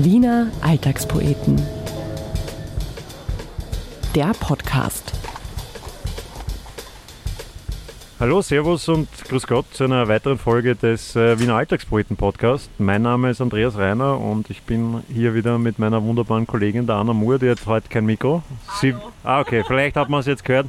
Wiener Alltagspoeten. Der Podcast. Hallo, Servus und Grüß Gott zu einer weiteren Folge des äh, Wiener Alltagspoeten Podcast. Mein Name ist Andreas Reiner und ich bin hier wieder mit meiner wunderbaren Kollegin, der Anna Moore, die hat heute kein Mikro. Sie, ah, okay, vielleicht hat man es jetzt gehört.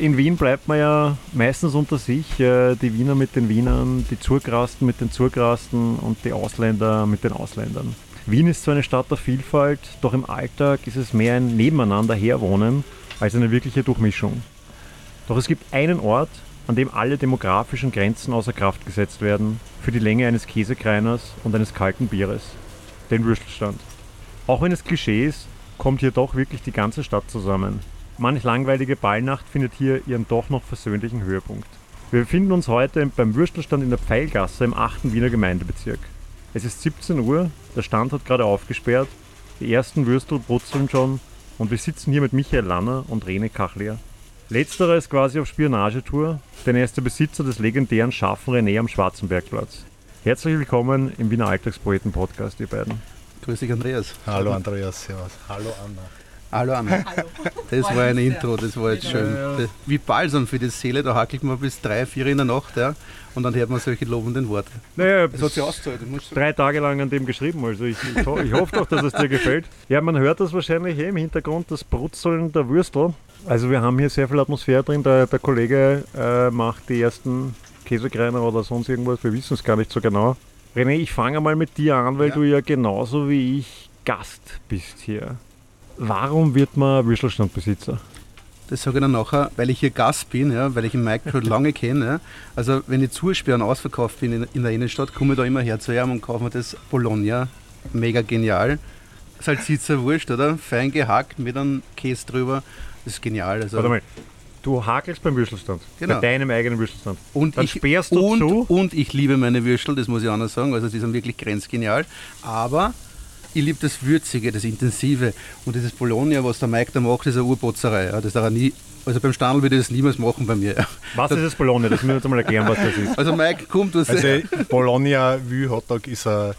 In Wien bleibt man ja meistens unter sich, äh, die Wiener mit den Wienern, die Zurgrasten mit den Zurgrasten und die Ausländer mit den Ausländern. Wien ist zwar eine Stadt der Vielfalt, doch im Alltag ist es mehr ein Nebeneinander herwohnen als eine wirkliche Durchmischung. Doch es gibt einen Ort, an dem alle demografischen Grenzen außer Kraft gesetzt werden für die Länge eines Käsekreiners und eines kalten Bieres, den Würstelstand. Auch wenn es Klischee ist, kommt hier doch wirklich die ganze Stadt zusammen. Manch langweilige Ballnacht findet hier ihren doch noch versöhnlichen Höhepunkt. Wir befinden uns heute beim Würstelstand in der Pfeilgasse im 8. Wiener Gemeindebezirk. Es ist 17 Uhr, der Stand hat gerade aufgesperrt, die ersten Würstel brutzeln schon und wir sitzen hier mit Michael Lanner und Rene Kachler. Letzterer ist quasi auf Spionagetour, denn er ist der Besitzer des legendären scharfen René am Schwarzenbergplatz. Herzlich willkommen im Wiener Alltagspoeten-Podcast, ihr beiden. Grüß dich, Andreas. Hallo Andreas, servus. Hallo Anna. Hallo Anna. Das war ein Intro, das war jetzt schön. Wie Balsam für die Seele, da hackelt man bis drei, vier in der Nacht ja, und dann hört man solche lobenden Worte. Naja, Das hat sich ausgezahlt. drei Tage lang an dem geschrieben, also ich, ich, ho- ich hoffe doch, dass es dir gefällt. Ja, man hört das wahrscheinlich eh im Hintergrund, das Brutzeln der Würstel. Also wir haben hier sehr viel Atmosphäre drin, der, der Kollege äh, macht die ersten Käsekreiner oder sonst irgendwas, wir wissen es gar nicht so genau. René, ich fange mal mit dir an, weil Ja. du ja genauso wie ich Gast bist hier. Warum wird man Würstelstandbesitzer? Das sage ich dann nachher, weil ich hier Gast bin, ja, weil ich den Mike schon lange kenne. Also wenn ich zusperren ausverkauft bin in, in der Innenstadt, komme ich da immer her zu ihm und kaufe mir das Bologna. Mega genial. Salsiccia Wurst, oder? Fein gehackt mit einem Käse drüber. Das ist genial. Also. Warte mal, du hakelst beim Würstelstand, Genau. bei deinem eigenen Würstelstand. Und Dann ich, sperrst du und, zu. Und ich liebe meine Würstel, das muss ich auch noch sagen. Also die sind wirklich grenzgenial. Aber ich liebe das Würzige, das Intensive. Und dieses Bologna, was der Mike da macht, ist eine Urbotzerei. Ja. Das darf er nie, also beim Standel würde ich das niemals machen bei mir. Ja. Was ist das Bologna? Das müssen wir jetzt mal erklären, was das ist. Also Mike, komm, du Also Bologna Vue Hotdog ist ein,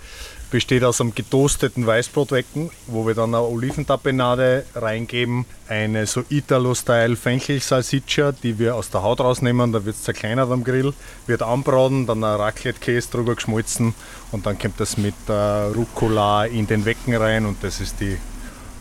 besteht aus einem getoasteten Weißbrotwecken, wo wir dann eine Oliventapenade reingeben, eine so Italo-Style Fenchel-Salsiccia, die wir aus der Haut rausnehmen, da wird es zerkleinert am Grill, wird anbraten, dann ein Raclette-Käse drüber geschmolzen und dann kommt das mit äh, Rucola in den Wecken rein und das ist die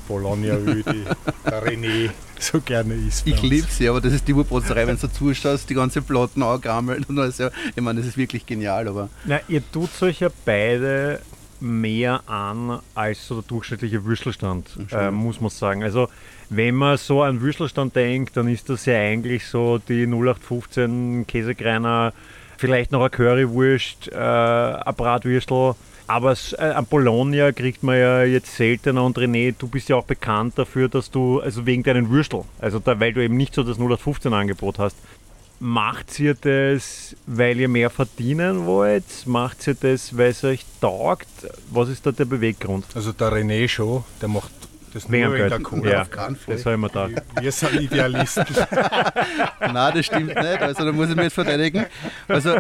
Bologna Vue, die der René so gerne isst. Ich liebe sie, aber das ist die Urbotzerei, wenn du zuschaust, die ganze Platten angammelt und alles. Ja. Ich meine, das ist wirklich genial, aber Na, ihr tut euch ja beide mehr an als so der durchschnittliche Würstelstand, äh, muss man sagen. Also wenn man so an Würstelstand denkt, dann ist das ja eigentlich so die 0815 Käsekreiner, vielleicht noch eine Currywurst, äh, ein Bratwürstel. Aber äh, am Bologna kriegt man ja jetzt seltener und René, du bist ja auch bekannt dafür, dass du, also wegen deinen Würstel, also da, weil du eben nicht so das 0815 Angebot hast, Macht ihr das, weil ihr mehr verdienen wollt? Macht ihr das, weil es euch taugt? Was ist da der Beweggrund? Also der René schon, der macht das Wegen nur wegen Geld. der Kohle. Ja, auf keinen Fall. das habe ich mir gedacht. Wir sind Idealisten. Nein, das stimmt nicht. Also da muss ich mich jetzt verteidigen. Also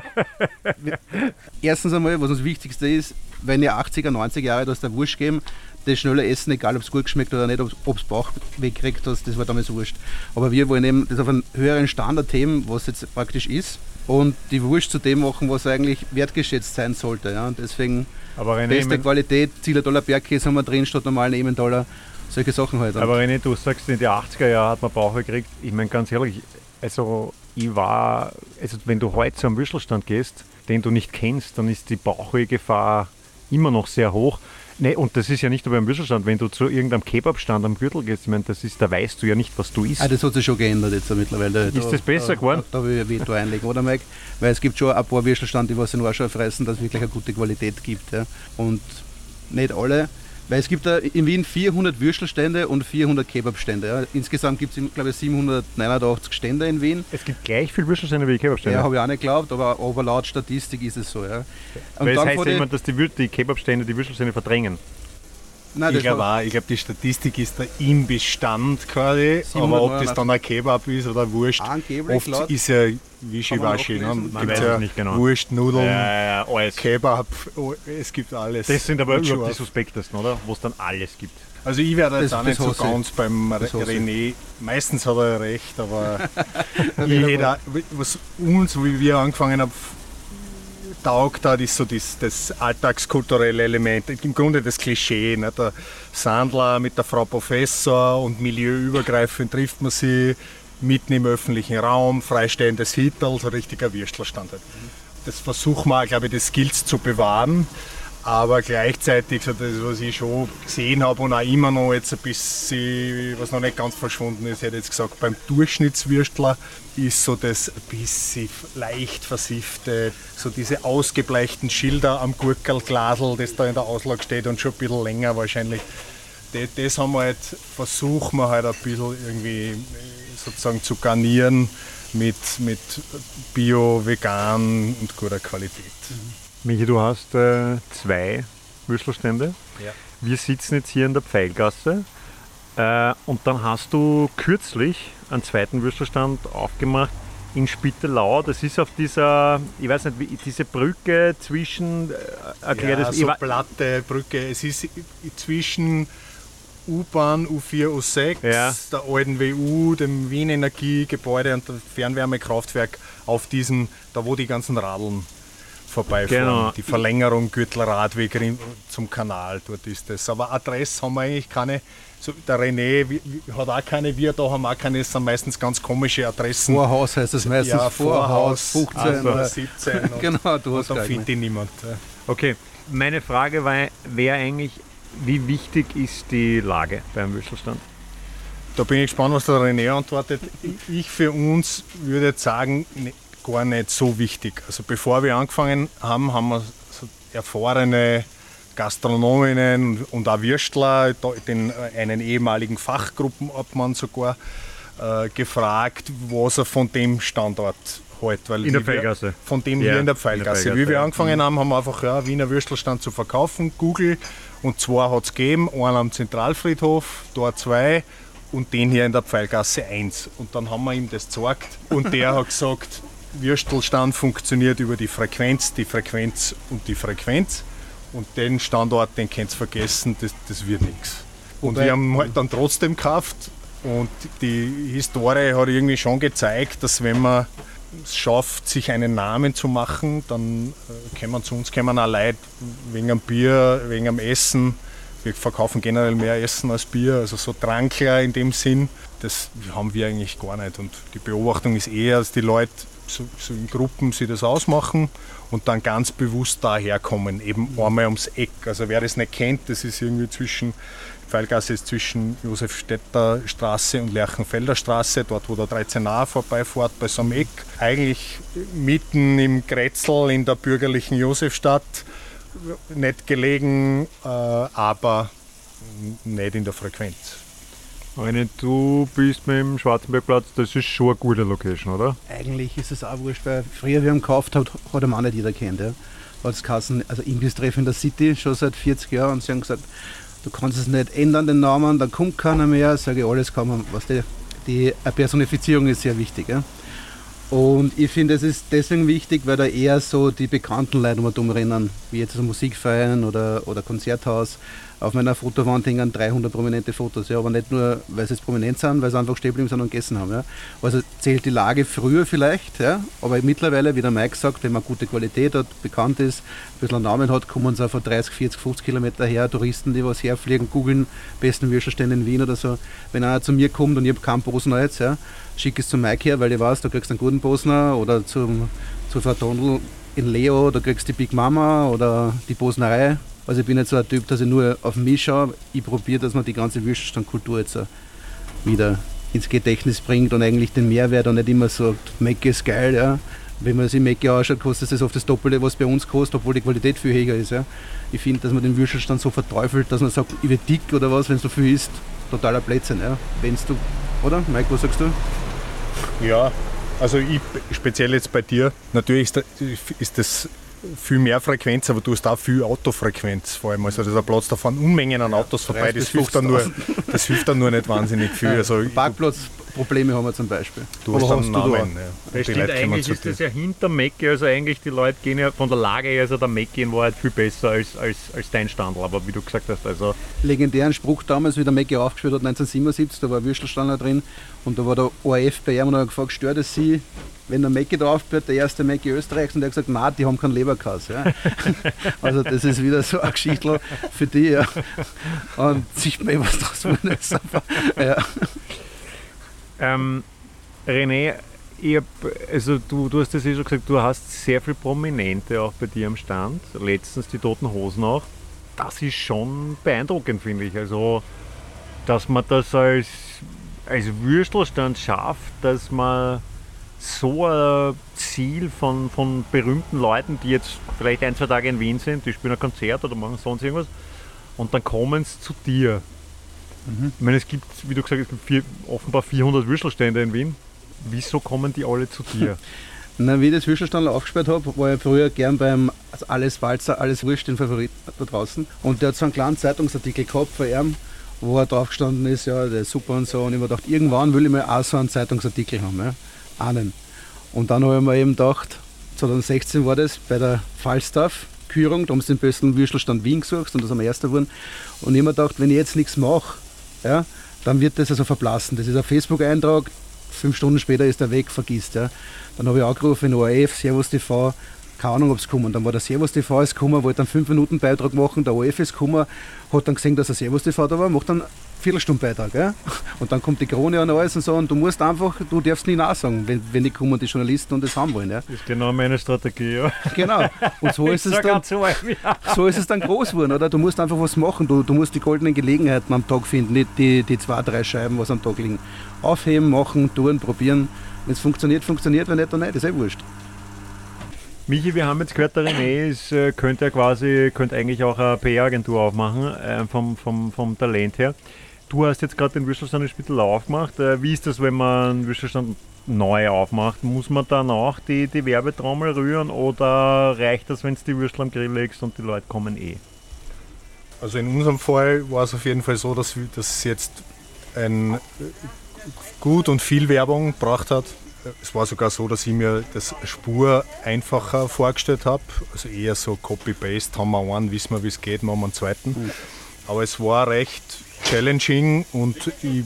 erstens einmal, was das Wichtigste ist, wenn ihr 80er, 90er Jahre das der Wurst geben, das schnelle Essen, egal ob es gut schmeckt oder nicht, ob es Bauch wegkriegt, das, das war damals wurscht. Aber wir wollen eben das auf einen höheren Standard heben, was jetzt praktisch ist, und die Wurst zu dem machen, was eigentlich wertgeschätzt sein sollte. Ja? Und deswegen Aber René, beste Qualität, Zielertaler Bergkäse haben wir drin statt normalen Emmentaler, solche Sachen halt. aber René, du sagst, in den 80er Jahren hat man Bauch gekriegt. Ich meine, ganz ehrlich, also ich war, also wenn du heute zu einem Würstelstand gehst, den du nicht kennst, dann ist die Bauchwehgefahr immer noch sehr hoch. Nee, und das ist ja nicht nur beim Würstelstand, wenn du zu irgendeinem Kebabstand am Gürtel gehst, ich meine, das ist, da weißt du ja nicht, was du isst. Ah, das hat sich schon geändert jetzt mittlerweile. Ist das besser da, geworden? Da, da will ich Veto einlegen, oder Mike? Weil es gibt schon ein paar Würstelstand, die was in Warschau fressen, dass es wirklich eine gute Qualität gibt. Ja. Und nicht alle. Weil es gibt da in Wien 400 Würstelstände und 400 Kebabstände. Ja. Insgesamt gibt es, glaube ich, 789 Stände in Wien. Es gibt gleich viel Würstelstände wie Ja, Kebabstände. habe ich auch nicht geglaubt, aber, aber laut Statistik ist es so. Ja. Und Weil es dann heißt ja immer, dass die, die Kebabstände die Würstelstände verdrängen. Nein, ich glaube auch, ich glaube, die Statistik ist da im Bestand quasi, 789. aber ob das dann ein Kebab ist oder Wurst, Angeblich oft laut- ist ja Wischiwaschi. Ne? Man weiß ja es nicht genau. Wurst, Nudeln, Ja, ja, alles. Kebab, oh, es gibt alles. Das sind aber überhaupt die suspektesten, oder? Wo es dann alles gibt. Also ich werde jetzt Das- auch nicht so ganz beim Re-. René. Meistens hat er recht, aber auch, was uns, wie wir angefangen haben, taugt hat, ist so das, das alltagskulturelle Element. Im Grunde das Klischee. Ne? Der Sandler mit der Frau Professor und milieuübergreifend trifft man sie mitten im öffentlichen Raum, freistehendes Hittel, so richtiger Würstlerstand. Halt. Das versuchen wir, glaube ich, das Skills zu bewahren. Aber gleichzeitig, so das, was ich schon gesehen habe und auch immer noch jetzt ein bisschen, was noch nicht ganz verschwunden ist, hätte jetzt gesagt, beim Durchschnittswürstler ist so das ein bisschen leicht versiffte, so diese ausgebleichten Schilder am Gurkelglasel, das da in der Auslage steht und schon ein bisschen länger wahrscheinlich. Das, das haben wir halt, versuchen wir halt ein bisschen irgendwie äh, sozusagen zu garnieren mit, mit Bio, Vegan und guter Qualität. Michi, du hast äh, zwei Würstelstände. Ja. Wir sitzen jetzt hier in der Pfeilgasse äh, und dann hast du kürzlich einen zweiten Würstelstand aufgemacht in Spittelau. Das ist auf dieser, ich weiß nicht, wie, diese Brücke zwischen, äh, erklär ja, das, so platte Brücke. Es ist zwischen U-Bahn, U4, U6, Ja. der alten WU, dem Wien Energiegebäude und dem Fernwärmekraftwerk auf diesen, da wo die ganzen Radeln vorbeifahren. Genau. Die Verlängerung Gürtelradweg zum Kanal, dort ist das. Aber Adresse haben wir eigentlich keine. So, der René wie- wie- hat auch keine, wir da haben auch keine, es sind meistens ganz komische Adressen. Vorhaus heißt das meistens. ja, Vorhaus, Vorhaus, 15 also oder 17. Und, Genau, du und hast dann gleich. findet ihn niemand. Okay, meine Frage war- wäre eigentlich, wie wichtig ist die Lage beim Würstelstand? Da bin ich gespannt, was der René antwortet. Ich für uns würde jetzt sagen, ne, gar nicht so wichtig. Also bevor wir angefangen haben, haben wir so erfahrene Gastronominnen und auch Würstler, da- den, äh, einen ehemaligen Fachgruppenobmann sogar, äh, gefragt, was er von dem Standort hält. Weil In der Pfeilgasse? Von dem Ja, hier in der Pfeilgasse. Wie wir ja. angefangen haben, haben wir einfach ja, Wiener Würstelstand zu verkaufen. Google und zwei hat es gegeben, einen am Zentralfriedhof, dort zwei und den hier in der Pfeilgasse 1. Und dann haben wir ihm das gezeigt und der hat gesagt, Würstelstand funktioniert über die Frequenz, die Frequenz und die Frequenz. Und den Standort, den könnt ihr vergessen, das, das wird nichts. Und wir haben halt dann trotzdem gekauft und die Historie hat irgendwie schon gezeigt, dass wenn man es schafft, sich einen Namen zu machen, dann äh, kommen zu uns kommen auch Leute wegen am Bier, wegen am Essen. Wir verkaufen generell mehr Essen als Bier, also so Trankler in dem Sinn. Das haben wir eigentlich gar nicht. Und die Beobachtung ist eher, dass die Leute so, so in Gruppen sich das ausmachen und dann ganz bewusst daherkommen, eben einmal ums Eck. Also wer das nicht kennt, das ist irgendwie zwischen, Pfeilgasse ist zwischen Josefstädter Straße und Lerchenfelder Straße, dort wo der 13a vorbeifährt, bei so einem Eck. Eigentlich mitten im Grätzl in der bürgerlichen Josefstadt, nicht gelegen, äh, aber nicht in der Frequenz. René, du bist mit dem Schwarzenbergplatz, das ist schon eine gute Location, oder? Eigentlich ist es auch wurscht, weil früher, wie ihn gekauft hat, hat ihn auch nicht jeder kennt. Ja. Es geheißen, also Imbisstreff in der City, schon seit 40 Jahren und sie haben gesagt, du kannst es nicht ändern, den Namen, dann kommt keiner mehr. Sage ich, alles kann man, was die, die Personifizierung ist sehr wichtig. Ja. Und ich finde, es ist deswegen wichtig, weil da eher so die bekannten Leute um wie jetzt so Musikverein oder, oder Konzerthaus. Auf meiner Fotowand hängen 300 prominente Fotos, ja, aber nicht nur, weil sie jetzt prominent sind, weil sie einfach stehen geblieben sind und gegessen haben. Ja. Also zählt die Lage früher vielleicht, ja, aber mittlerweile, wie der Mike sagt, wenn man gute Qualität hat, bekannt ist, ein bisschen einen Namen hat, kommen sie von 30, 40, 50 Kilometer her, Touristen, die was herfliegen, googeln, besten Würstelstände in Wien oder so. Wenn einer zu mir kommt und ich habe keinen Bosner jetzt, ja, schick es zu Mike her, weil ich weiß, da kriegst du einen guten Bosner oder zum, zu Frau Tondl in Leo, da kriegst du die Big Mama oder die Bosnerei. Also ich bin nicht so ein Typ, dass ich nur auf mich schaue. Ich probiere, dass man die ganze Würstelstandkultur jetzt wieder ins Gedächtnis bringt und eigentlich den Mehrwert und nicht immer sagt, Mecke ist geil, ja. Wenn man sich Mecke anschaut, kostet es oft das Doppelte, was bei uns kostet, obwohl die Qualität viel höher ist. Ja. Ich finde, dass man den Würstelstand so verteufelt, dass man sagt, ich werde dick oder was, wenn es so viel ist, totaler Blödsinn. Ja. Wenn's du, oder? Mike, was sagst du? Ja, also ich speziell jetzt bei dir, natürlich ist das viel mehr Frequenz, aber du hast auch viel Autofrequenz vor allem. Also da Platz, da fahren Unmengen an Autos vorbei, das hilft, dann nur, das hilft dann nur nicht wahnsinnig viel. Also, Parkplatzprobleme haben wir zum Beispiel. Du hast einen Namen. Ja. Das stimmt, eigentlich ist das ja hinter Mecke, also eigentlich die Leute gehen ja von der Lage her, also der Mecke in Wahrheit viel besser als, als, als dein Standel, aber wie du gesagt hast, also... Legendären Spruch damals, wie der Mecke aufgespielt hat, 1977, da war ein Würstelstandler drin und da war der ORF bei ihm und hat gefragt, stört es Sie, wenn der Mackie drauf wird, der erste Mackie Österreichs, und der hat gesagt, nein, die haben keinen Leberkass. Ja. also das ist wieder so eine Geschichte für die. Ja. Und sieht man, was draus wurde. Ja. Ähm, René, hab, also du, du hast das ja schon gesagt, du hast sehr viele Prominente auch bei dir am Stand. Letztens die Toten Hosen auch. Das ist schon beeindruckend, finde ich. Also, dass man das als, als Würstelstand schafft, dass man so ein Ziel von, von berühmten Leuten, die jetzt vielleicht ein, zwei Tage in Wien sind, die spielen ein Konzert oder machen sonst irgendwas und dann kommen sie zu dir. Mhm. Ich meine, es gibt, wie du gesagt hast, offenbar 400 Würstelstände in Wien. Wieso kommen die alle zu dir? Na, wie ich das Würstelstand aufgesperrt habe, war ich früher gern beim also Alles Walzer, Alles Wurst, den Favorit da draußen. Und der hat so einen kleinen Zeitungsartikel gehabt von ihm, wo er drauf gestanden ist, ja, der ist super und so. Und ich habe gedacht, irgendwann will ich mal auch so einen Zeitungsartikel haben. Ja ahnen. Und dann habe ich mir eben gedacht, 2016 war das bei der Falstaff-Kürung, da haben sie den besten Würstelstand Wien gesucht und das am ersten geworden. Und ich habe mir gedacht, wenn ich jetzt nichts mache, ja, dann wird das also verblassen. Das ist ein Facebook-Eintrag, fünf Stunden später ist er weg, vergisst. Ja. Dann habe ich angerufen in ORF, Servus TV, keine Ahnung, ob es kommen. Dann war der Servus TV ist gekommen, wollte einen 5 Minuten Beitrag machen, der ORF ist gekommen, hat dann gesehen, dass der Servus TV da war, macht dann Viertelstundenbeitrag. Ja? Und dann kommt die Krone und alles und so. Und du musst einfach, du darfst nie nachsagen, wenn, wenn die kommen, die Journalisten und das haben wollen. Ja? Das ist genau meine Strategie, ja. Genau. Und so ist, es dann, so ist es dann groß geworden, oder? Du musst einfach was machen. Du, du musst die goldenen Gelegenheiten am Tag finden, nicht die, die zwei, drei Scheiben, was am Tag liegen. Aufheben, machen, tun, probieren. Wenn es funktioniert, funktioniert, wenn nicht, dann nicht. Das ist eh wurscht. Michi, wir haben jetzt gehört, der René ist, äh, könnte ja quasi, könnte eigentlich auch eine PR-Agentur aufmachen, äh, vom, vom, vom Talent her. Du hast jetzt gerade den Würstelstand in Spittel aufgemacht. Äh, wie ist das, wenn man einen Würstelstand neu aufmacht? Muss man dann auch die, die Werbetrommel rühren oder reicht das, wenn du die Würstel am Grill legst und die Leute kommen eh? Also in unserem Fall war es auf jeden Fall so, dass, es jetzt ein gut und viel Werbung gebracht hat. Es war sogar so, dass ich mir das Spur einfacher vorgestellt habe. Also eher so Copy-Paste, haben wir einen, wissen wir, wie es geht, machen wir einen zweiten. Aber es war recht challenging und ich,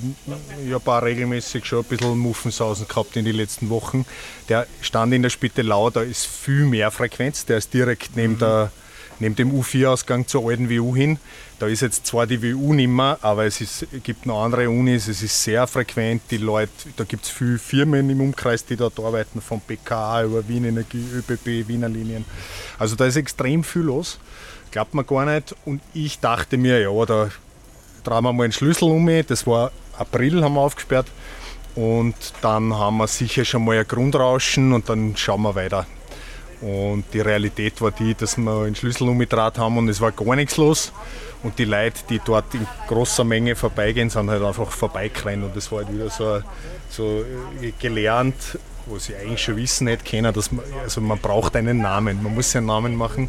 ich habe auch regelmäßig schon ein bisschen Muffensausen gehabt in den letzten Wochen. Der stand in der Spittelau, da ist viel mehr Frequenz, der ist direkt neben, mhm. der, neben dem U4-Ausgang zur alten WU hin. Da ist jetzt zwar die WU nicht mehr, aber es ist, gibt noch andere Unis, es ist sehr frequent, die Leute, da gibt es viele Firmen im Umkreis, die dort arbeiten, von BKA über Wien Energie, ÖBB, Wiener Linien. Also da ist extrem viel los, glaubt man gar nicht. Und ich dachte mir, ja, da drehen wir mal einen Schlüssel um. Das war April, haben wir aufgesperrt. Und dann haben wir sicher schon mal ein Grundrauschen und dann schauen wir weiter. Und die Realität war die, dass wir einen Schlüssel umgedreht haben und es war gar nichts los. Und die Leute, die dort in großer Menge vorbeigehen, sind halt einfach vorbeigerannt. Und das war halt wieder so, so äh, gelernt, wo sie eigentlich schon wissen hätte können, dass man, also man braucht einen Namen. Man muss einen Namen machen,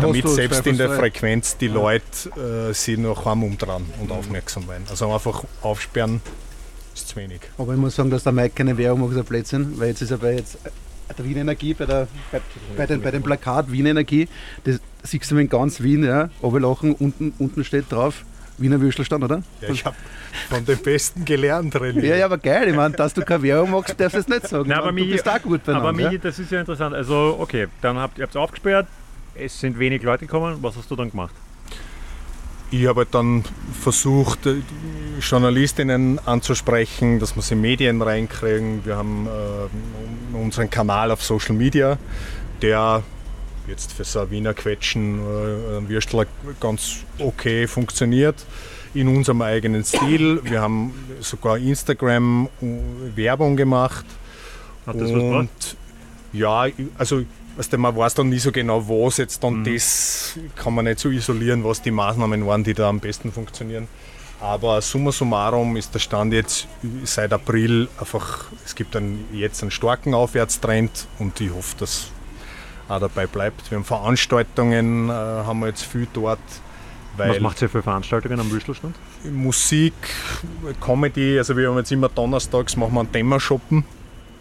damit selbst in der Frequenz die Leute äh, sich noch heim umdrehen und aufmerksam werden. Also einfach aufsperren ist zu wenig. Aber ich muss sagen, dass der Mike keine Werbung macht, ist ein Blödsinn, weil jetzt ist er bei jetzt der Wien Energie, bei, der, bei, bei, den, bei dem Plakat Wien Energie, das siehst du in ganz Wien, ja, Oberlachen, unten, unten steht drauf, Wiener Würstelstand, oder? Ja, ich habe von den Besten gelernt, René. Ja, ja, aber geil. Ich meine, dass du keine Werbung machst, darfst du es nicht sagen. Nein, aber du bist auch gut beieinander. Aber Michi, das ist ja interessant. Also, okay, dann habt ihr es aufgesperrt, es sind wenig Leute gekommen. Was hast du dann gemacht? Ich habe halt dann versucht, Journalistinnen anzusprechen, dass wir sie in Medien reinkriegen. Wir haben äh, unseren Kanal auf Social Media, der jetzt für so ein Wiener Quetschen, äh, ein Würstler ganz okay funktioniert in unserem eigenen Stil. Wir haben sogar Instagram äh, Werbung gemacht. Hat das und was ja, also weißt du, man weiß dann nie so genau, was jetzt dann mhm. das kann man nicht so isolieren, was die Maßnahmen waren, die da am besten funktionieren. Aber summa summarum ist der Stand jetzt seit April einfach, es gibt einen, jetzt einen starken Aufwärtstrend und ich hoffe, dass auch dabei bleibt. Wir haben Veranstaltungen, äh, haben wir jetzt viel dort. Was macht ihr für Veranstaltungen am Würstelstand? Musik, Comedy, also wir haben jetzt immer donnerstags machen wir einen Dämmershoppen.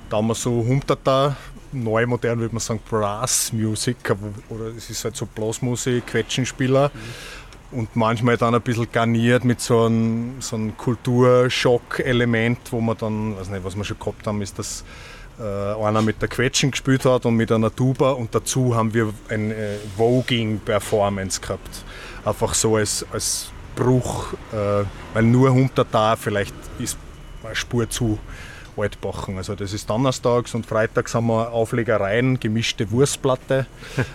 Da haben wir so Hunderter, neu modern würde man sagen Brass Music, oder es ist halt so Blasmusik, Quetschenspieler. Mhm. Und manchmal dann ein bisschen garniert mit so einem, so einem Kulturschock-Element, wo man dann, weiß nicht, was wir schon gehabt haben, ist, dass äh, einer mit der Quetschen gespielt hat und mit einer Tuba und dazu haben wir eine äh, Voging-Performance gehabt. Einfach so als, als Bruch, äh, weil nur 100 da vielleicht ist eine Spur zu Altbachen. Also das ist donnerstags und freitags haben wir Auflegereien, gemischte Wurstplatte.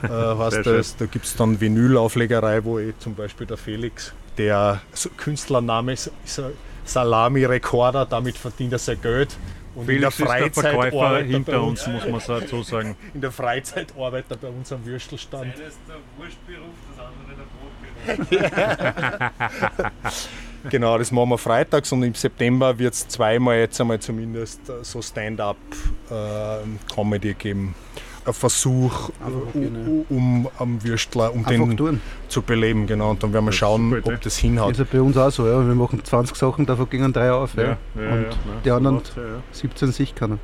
äh, heißt das, da gibt es dann Vinylauflegerei, wo ich zum Beispiel der Felix, der Künstlername ist, ist Salami-Rekorder, damit verdient er sein Geld. Und Felix in der Freizeit ist der Verkäufer hinter uns, muss man so sagen. In der Freizeit arbeitet er bei uns am Würstelstand. Das ist der Wurstberuf, das andere der Brotberuf. genau, das machen wir freitags und im September wird es zweimal jetzt einmal zumindest äh, so Stand-up-Comedy äh, geben. Ein Versuch, um, um am Würstler, um Einfach den tun. zu beleben, genau. Und dann werden wir schauen, super, ob das hinhaut. Das ist ja bei uns auch so, ja. wir machen 20 Sachen, davon gingen drei auf. Ja. Ja. Ja, und die anderen 17 sich können.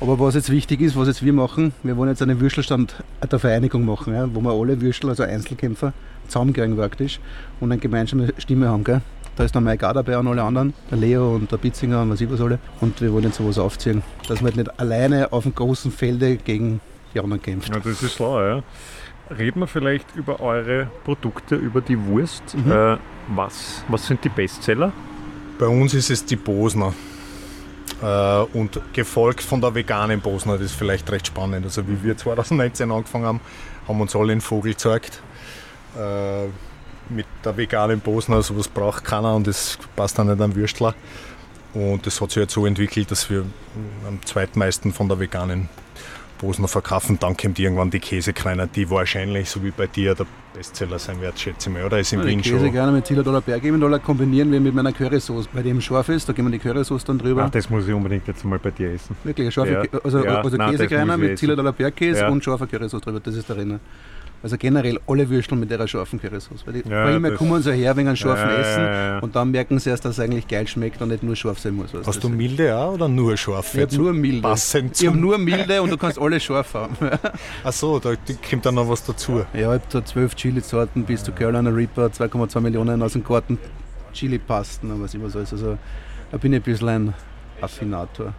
Aber was jetzt wichtig ist, was jetzt wir machen, wir wollen jetzt einen Würstelstand der Vereinigung machen, ja, wo wir alle Würstel, also Einzelkämpfer, zusammenkriegen praktisch und eine gemeinsame Stimme haben. Gell? Da ist dann mein Gar dabei und alle anderen, der Leo und der Bitzinger und was ich was alle. Und wir wollen jetzt sowas aufziehen, dass man halt nicht alleine auf dem großen Felde gegen anderen kämpft. Ja, das ist klar, ja. Reden wir vielleicht über eure Produkte, über die Wurst. Mhm. Äh, was, was sind die Bestseller? Bei uns ist es die Bosner. Äh, und gefolgt von der veganen Bosner, das ist vielleicht recht spannend. Also wie wir 2019 angefangen haben, haben uns alle einen Vogel gezeigt. Äh, mit der veganen Bosner, sowas braucht keiner und das passt dann nicht am Würstler. Und das hat sich jetzt so entwickelt, dass wir am zweitmeisten von der veganen Bosner verkaufen. Dann kommt irgendwann die Käsekreiner, die wahrscheinlich, so wie bei dir, der Bestseller sein wird, schätze ich mal. Oder ist im ja, Wien schon? Käse gerne mit Zillertaler Bergebendollar kombinieren wir mit meiner Currysoße. Bei dem scharf ist, da geben wir die Currysoße dann drüber. Ach, das muss ich unbedingt jetzt mal bei dir essen. Wirklich, scharfe, ja. also, ja, also Käsekreiner mit Zillertaler Bergkäse und scharfer Currysoße drüber, das ist der Renner. Also generell alle Würsteln mit der scharfen Currysauce. Weil die, ja, allem kommen sie her wegen einem scharfen ja, Essen ja, und dann merken sie erst, dass es eigentlich geil schmeckt und nicht nur scharf sein muss. Hast du milde auch oder nur scharf? Ich habe nur milde. Passend ich habe nur milde und du kannst alle scharf haben. Achso, da kommt dann noch was dazu. Ja, ich habe da zwölf Chili-Sorten bis zu Carolina Reaper, 2,2 Millionen aus dem Garten Chili-Pasten und was immer so ist. Also da bin ich ein bisschen ein Affinator.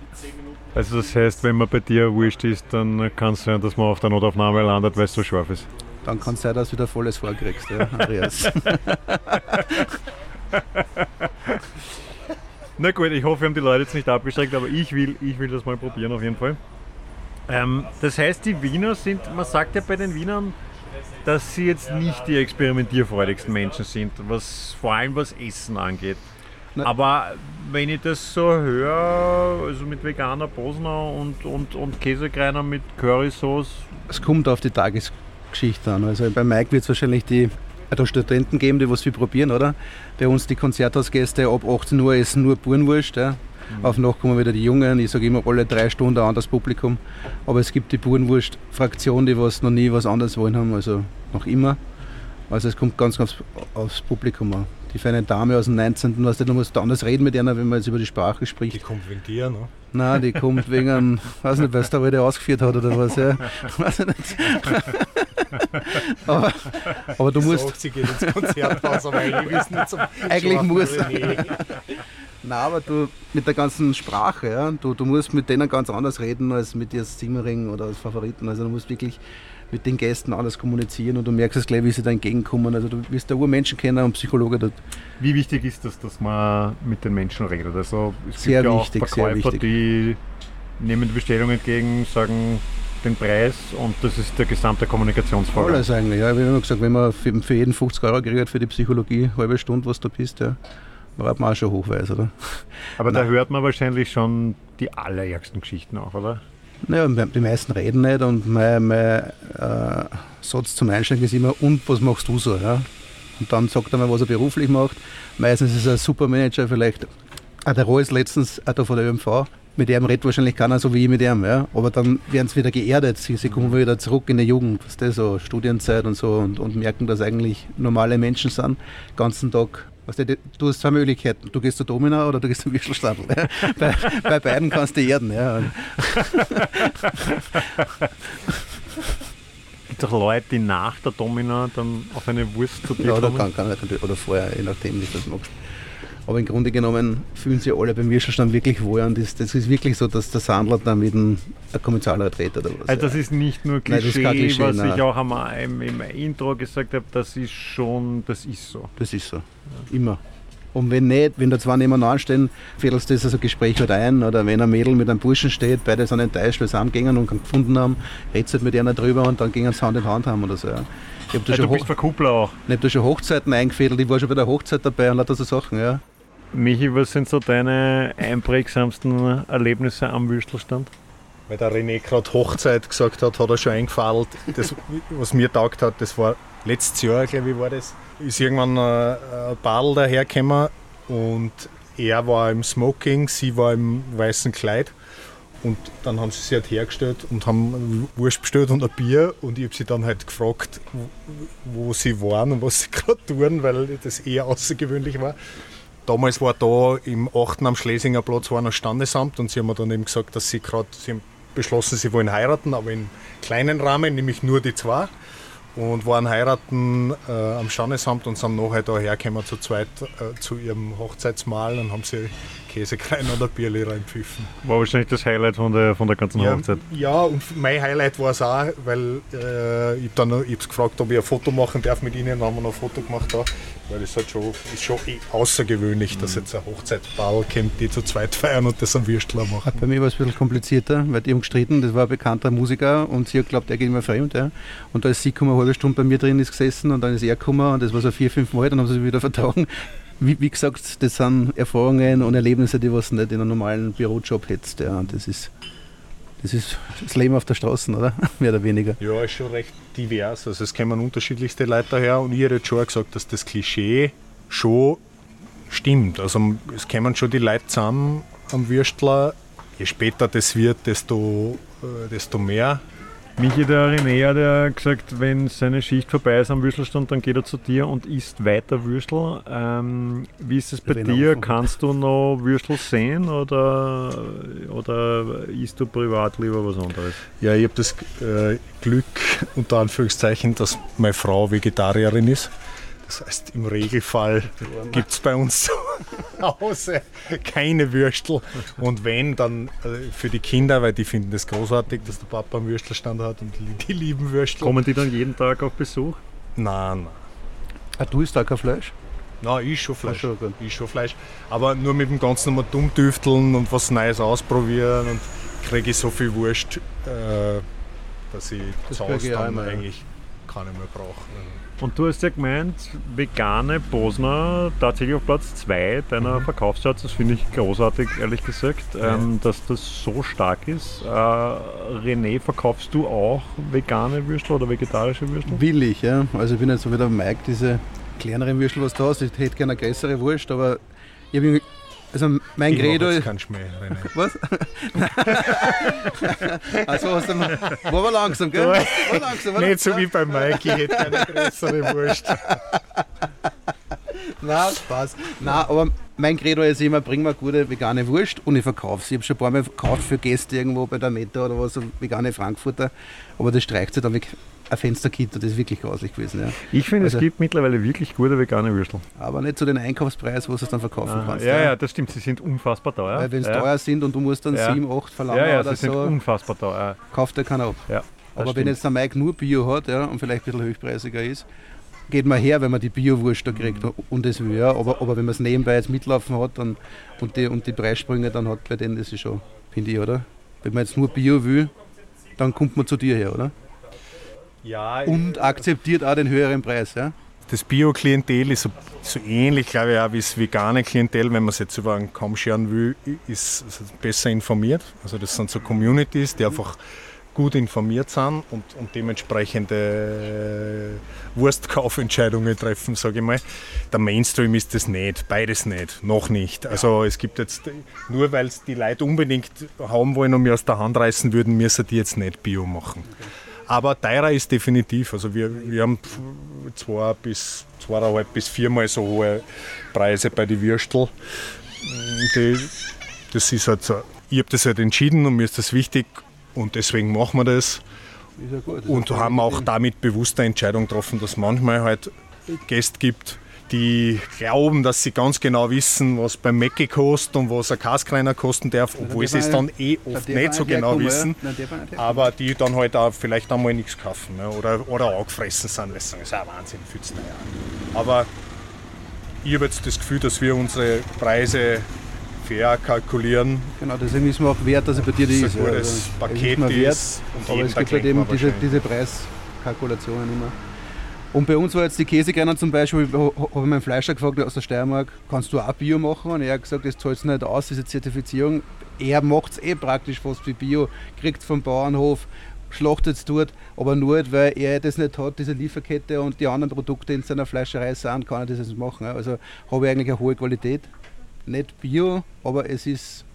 Also das heißt, wenn man bei dir wurscht ist, dann kann es sein, dass man auf der Notaufnahme landet, weil es so scharf ist. Dann kann es sein, dass du wieder volles vorkriegst, ja, Andreas. Na gut, ich hoffe, wir haben die Leute jetzt nicht abgeschreckt, aber ich will, ich will das mal probieren auf jeden Fall. Ähm, das heißt, die Wiener sind, man sagt ja bei den Wienern, dass sie jetzt nicht die experimentierfreudigsten Menschen sind, was vor allem was Essen angeht. Na, aber wenn ich das so höre, also mit veganer Bosner und, und, und Käsekreiner mit Currysauce. Es kommt auf die Tages Geschichte an. Also bei Mike wird es wahrscheinlich die äh, Studenten geben, die was wir probieren, oder? Bei uns die Konzerthausgäste ab 18 Uhr essen nur Burenwurst. Ja. Mhm. Auf Nacht kommen wieder die Jungen. Ich sage immer alle drei Stunden an das Publikum. Aber es gibt die Burenwurst-Fraktion, die was noch nie was anderes wollen haben, also noch immer. Also es kommt ganz, ganz aufs Publikum an. Die feine Dame aus dem 19. Weißt du, musst anders reden mit einer, wenn man jetzt über die Sprache spricht. Die kommt wegen dir, ne? Nein, die kommt wegen einem, weiß nicht, weil es da heute ausgeführt hat oder was, ja. Weiß ich nicht. aber, aber du musst. Sagt, sie geht ins Konzerthaus, aber eigentlich ist nicht so. Eigentlich muss. Nein, aber du mit der ganzen Sprache, ja, du, du musst mit denen ganz anders reden als mit dir Simmering oder als Favoriten. Also du musst wirklich mit den Gästen anders kommunizieren und du merkst es gleich, wie sie da entgegenkommen. Also du wirst der Urmenschenkenner und Psychologe dort. Wie wichtig ist das, dass man mit den Menschen redet? Also es sehr gibt ja wichtig, auch Verkäufer, die nehmen die Bestellung entgegen, sagen den Preis und das ist der gesamte Kommunikationsvorgang. Alles eigentlich, ja. Ich habe immer gesagt, wenn man für, jeden 50 Euro kriegt für die Psychologie, halbe Stunde, was du bist, ja, war man auch schon hochweise, oder? Aber Nein. da hört man wahrscheinlich schon die allerärgsten Geschichten auch, oder? Naja, die meisten reden nicht und mein, mein äh, Satz zum Einsteigen ist immer, und was machst du so? Ja? Und dann sagt er mal, was er beruflich macht. Meistens ist er ein Supermanager, vielleicht auch der Roy ist letztens auch da von der ÖMV, mit dem redet wahrscheinlich keiner so wie ich mit ihm, ja. Aber dann werden sie wieder geerdet, sie, sie kommen wieder zurück in die Jugend, was das so Studienzeit und so und, und merken, dass eigentlich normale Menschen sind, den ganzen Tag. Weißt du, du hast zwei Möglichkeiten. Du gehst zu Domina oder du gehst zum Würstelstadel. Ja. bei, bei beiden kannst du erden. Ja. Gibt es auch Leute, die nach der Domina dann auf eine Wurst zu dir Ja, oder, kommen? kann, kann, oder vorher, je nachdem, wie du das magst. Aber im Grunde genommen fühlen sich alle beim Würstelstand wirklich wohl und das, das ist wirklich so, dass der Sandler da mit einem ein Kommissarrat redet oder was. Also das ja. ist nicht nur Nein, Klischee, kein Klischee, was nein. ich auch am, im, im Intro gesagt habe, das ist schon, das ist so. Das ist so. Immer. Und wenn nicht, wenn da zwei nebeneinander stehen, fädelst das also Gespräch halt ein. Oder wenn ein Mädel mit einem Burschen steht, beide sind enttäuscht, weil sie heimgegangen und gefunden haben, redest halt mit einer drüber und dann gehen sie Hand in Hand haben oder so. Ja. Ich habe da, Also schon du bist Verkuppler auch. ich hab da schon Hochzeiten eingefädelt, ich war schon bei der Hochzeit dabei und lauter so Sachen. Ja. Michi, was sind so deine einprägsamsten Erlebnisse am Würstelstand? Weil der René gerade Hochzeit gesagt hat, hat er schon eingefallen. Das, was mir taugt hat, das war letztes Jahr, glaube ich, war das. Ist irgendwann äh, ein Badel dahergekommen und er war im Smoking, sie war im weißen Kleid. Und dann haben sie sich halt hergestellt und haben Wurst bestellt und ein Bier. Und ich habe sie dann halt gefragt, wo sie waren und was sie gerade tun, weil das eher außergewöhnlich war. Damals war da im 8. am Schlesinger Platz war noch Standesamt und sie haben mir dann eben gesagt, dass sie gerade, sie beschlossen, sie wollen heiraten, aber in kleinen Rahmen, nämlich nur die zwei. Und waren heiraten äh, am Standesamt und sind nachher da hergekommen zu zweit äh, zu ihrem Hochzeitsmahl und haben sie Käsekrein oder Bierli reinpfiffen. War wahrscheinlich das Highlight von der, von der ganzen Ja, Hochzeit. ja, und mein Highlight war es auch, weil äh, ich dann noch- ich gefragt, ob ich ein Foto machen darf mit ihnen, dann haben wir noch ein Foto gemacht da, weil das halt schon, ist schon eh außergewöhnlich, dass jetzt ein Hochzeitspaar kommt, die zu zweit feiern und das am Würstler machen. Bei mir war es ein bisschen komplizierter, weil die haben gestritten, das war ein bekannter Musiker und sie hat glaubt, er geht immer fremd. Ja. Und da ist sie gekommen, eine halbe Stunde bei mir drin ist gesessen und dann ist er gekommen und das war so vier, fünf Mal, dann haben sie sich wieder vertragen. Wie, wie gesagt, das sind Erfahrungen und Erlebnisse, die was nicht in einem normalen Bürojob hättest. Ja. Das ist, das ist das Leben auf der Straße, oder? Mehr oder weniger. Ja, ist schon recht divers. Also es kommen unterschiedlichste Leute daher und ich hätte schon gesagt, dass das Klischee schon stimmt. Also es kommen schon die Leute zusammen am Würstler. Je später das wird, desto, äh, desto mehr. Michi, der René hat ja gesagt, wenn seine Schicht vorbei ist am Würstelstand, dann geht er zu dir und isst weiter Würstel. Ähm, wie ist es bei Wenn dir? offen. Kannst du noch Würstel sehen oder, oder isst du privat lieber was anderes? Ja, ich habe das äh, Glück, unter Anführungszeichen, dass meine Frau Vegetarierin ist. Das heißt, im Regelfall gibt es bei uns zu Hause keine Würstel. Und wenn, dann äh, für die Kinder, weil die finden das großartig, dass der Papa einen Würstelstand hat und die, die lieben Würstel. Kommen die dann jeden Tag auf Besuch? Nein, nein. Ah, du isst auch kein Fleisch? Nein, ich schon Fleisch. Ach so, gut. ich schon Fleisch. Aber nur mit dem Ganzen mal dumm düfteln und was Neues ausprobieren und kriege ich so viel Wurst, äh, dass ich Das zu Hause dann eigentlich gar nicht mehr brauche. Und du hast ja gemeint, vegane Bosner tatsächlich auf Platz 2 deiner Mhm. Verkaufscharts. Das finde ich großartig, ehrlich gesagt, ähm, dass das so stark ist. Äh, René, verkaufst du auch vegane Würstel oder vegetarische Würstel? Will ich, ja. Also ich bin jetzt so wie der Mike, diese kleineren Würstel, was du hast. Ich hätte gerne eine größere Wurst, aber ich habe irgendwie- also mein Ich Credo jetzt keinen Schmäh, René. Was? also hast du mal, war aber langsam, gell? War langsam, oder? Nicht so wie bei Mike, ich hätte eine größere Wurst. Nein, Spaß. Nein, aber mein Credo ist immer, bring mir gute vegane Wurst und ich verkaufe sie. Ich habe schon ein paar Mal gekauft für Gäste irgendwo bei der Meta oder was, so vegane Frankfurter. Aber das streicht sich dann weg. Ein Fenstergitter, das ist wirklich grauslich gewesen. Ja. Ich finde, Also- es gibt mittlerweile wirklich gute vegane Würstel. Aber nicht zu den Einkaufspreis, wo du es dann verkaufen Ah, kannst. ja, ja, das stimmt. Sie sind unfassbar teuer. Weil wenn sie ja. teuer sind und du musst dann Ja. 7, 8 verlangen Ja, ja, oder sie sind so, unfassbar teuer. kauft der keiner ab. Aber wenn stimmt. jetzt der Mike nur Bio hat ja, und vielleicht ein bisschen höchstpreisiger ist, geht man her, wenn man die Bio-Wurst da kriegt und das will. Ja. Aber, aber wenn man es nebenbei jetzt mitlaufen hat dann, und, die, und die Preissprünge dann hat bei denen, das ist schon, finde ich, oder? Wenn man jetzt nur Bio will, dann kommt man zu dir her, oder? Ja, Und akzeptiert auch den höheren Preis. Ja? das Bio-Klientel ist so, so ähnlich, glaube ich, auch wie das vegane Klientel, wenn man es jetzt über einen Kamm scheren will, ist, ist besser informiert. Also das sind so Communities, die einfach gut informiert sind und, und dementsprechend äh, Wurstkaufentscheidungen treffen, sage ich mal. Der Mainstream ist das nicht, beides nicht, noch nicht. Also es gibt jetzt, nur weil es die Leute unbedingt haben wollen und mir aus der Hand reißen würden, müssen die jetzt nicht Bio machen. Aber teurer ist definitiv. Also wir, wir haben zwei bis zweieinhalb bis viermal so hohe Preise bei den Würstel. Die, das ist halt so. Ich habe das halt entschieden und mir ist das wichtig und deswegen machen wir das. Ja gut. Und haben auch damit bewusst eine Entscheidung getroffen, dass es manchmal halt Gäste gibt, die glauben, dass sie ganz genau wissen, was beim Mäcki kostet und was ein Kaskreiner kosten darf, obwohl sie es dann eh oft nicht so genau wissen, aber die dann halt auch vielleicht einmal nichts kaufen oder, oder angefressen sind, weil sie sagen, das ist ein Wahnsinn, zu teuer. Aber ich habe jetzt das Gefühl, dass wir unsere Preise fair kalkulieren. Genau, deswegen ist mir auch wert, dass er bei dir die ist. ein gutes Also, es Paket mir wert, ist. Und aber es gibt halt eben diese, diese Preiskalkulationen immer. Und bei uns war jetzt die Käsekreiner zum Beispiel, habe ich meinen Fleischer gefragt aus der Steiermark, kannst du auch Bio machen? Und er hat gesagt, das zahlt es nicht aus, diese Zertifizierung. Er macht es eh praktisch fast wie Bio, kriegt vom Bauernhof, schlachtet es dort, aber nur, weil er das nicht hat, diese Lieferkette und die anderen Produkte in seiner Fleischerei sind, kann er das nicht machen. Also habe ich eigentlich eine hohe Qualität. Nicht Bio, aber es ist